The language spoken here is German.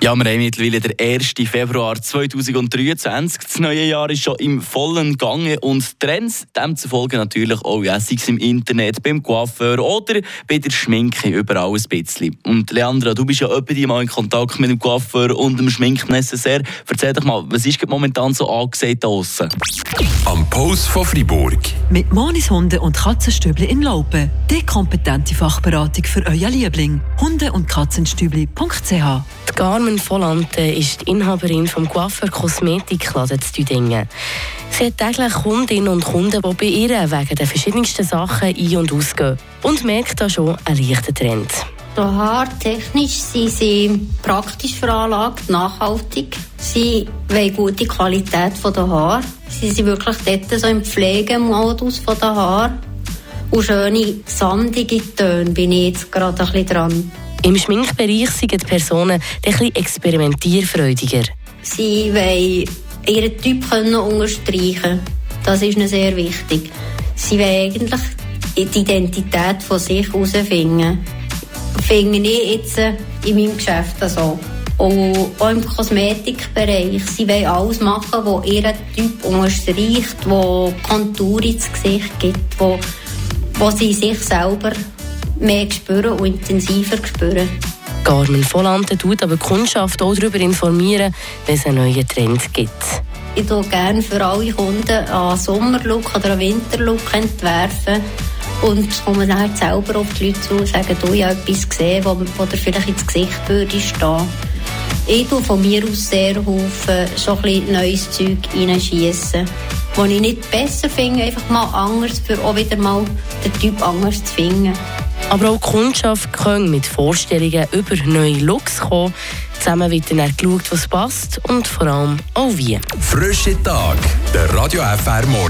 Ja, wir haben mittlerweile den 1. Februar 2023. Das neue Jahr ist schon im vollen Gange und Trends demzufolge natürlich auch, ja, sei es im Internet, beim Coiffeur oder bei der Schminke, überall ein bisschen. Und Leandra, du bist ja öppe mal in Kontakt mit dem Coiffeur und dem Schminknecessaire. Erzähl doch mal, was ist momentan so angesagt da draussen? Am Post von Fribourg. Mit Monis Hunde und Katzenstübli in Laupen. Die kompetente Fachberatung für euer Liebling. Hunde- und Katzenstübli.ch Carmen Volante ist die Inhaberin vom Coiffeur Kosmetikladen zu Düdingen. Sie hat täglich Kundinnen und Kunden, die bei ihr wegen der verschiedensten Sachen ein- und ausgehen. Und merkt da schon einen leichten Trend. So haartechnisch sind sie praktisch veranlagt, nachhaltig. Sie wollen gute Qualität der Haare. Sie sind wirklich dort so im Pflegemodus der Haare. Und schöne, sandige Töne bin ich jetzt gerade ein bisschen dran. Im Schminkbereich sind die Personen etwas experimentierfreudiger. Sie wollen ihren Typ können unterstreichen Das ist ihnen sehr wichtig. Sie wollen eigentlich die Identität von sich herausfinden. Finde ich jetzt äh, in meinem Geschäft so. Und auch im Kosmetikbereich. Sie wollen alles machen, was ihren Typ unterstreicht, wo Kontur ins Gesicht gibt, wo sie sich selber mehr spüren und intensiver spüren. Carmen Volante tut aber die Kundschaft auch darüber informieren, wenn es einen neuen Trend gibt. Ich tue gerne für alle Kunden einen Sommerlook oder einen Winterlook entwerfen. Und es kommen dann selber auf die Leute zu und sagen, du, ich habe etwas gesehen, wo, wo dir vielleicht ins Gesicht würde stehen. Ich tue von mir aus sehr Haufen schon ein bisschen neues Zeug reinschiessen. Was ich nicht besser finde, einfach mal anders, für auch wieder mal den Typ anders zu finden. Aber auch die Kundschaft kann mit Vorstellungen über neue Looks kommen. Zusammen wird dann geschaut, was passt und vor allem auch wie. Frische Tag, der Radio FR Morgen.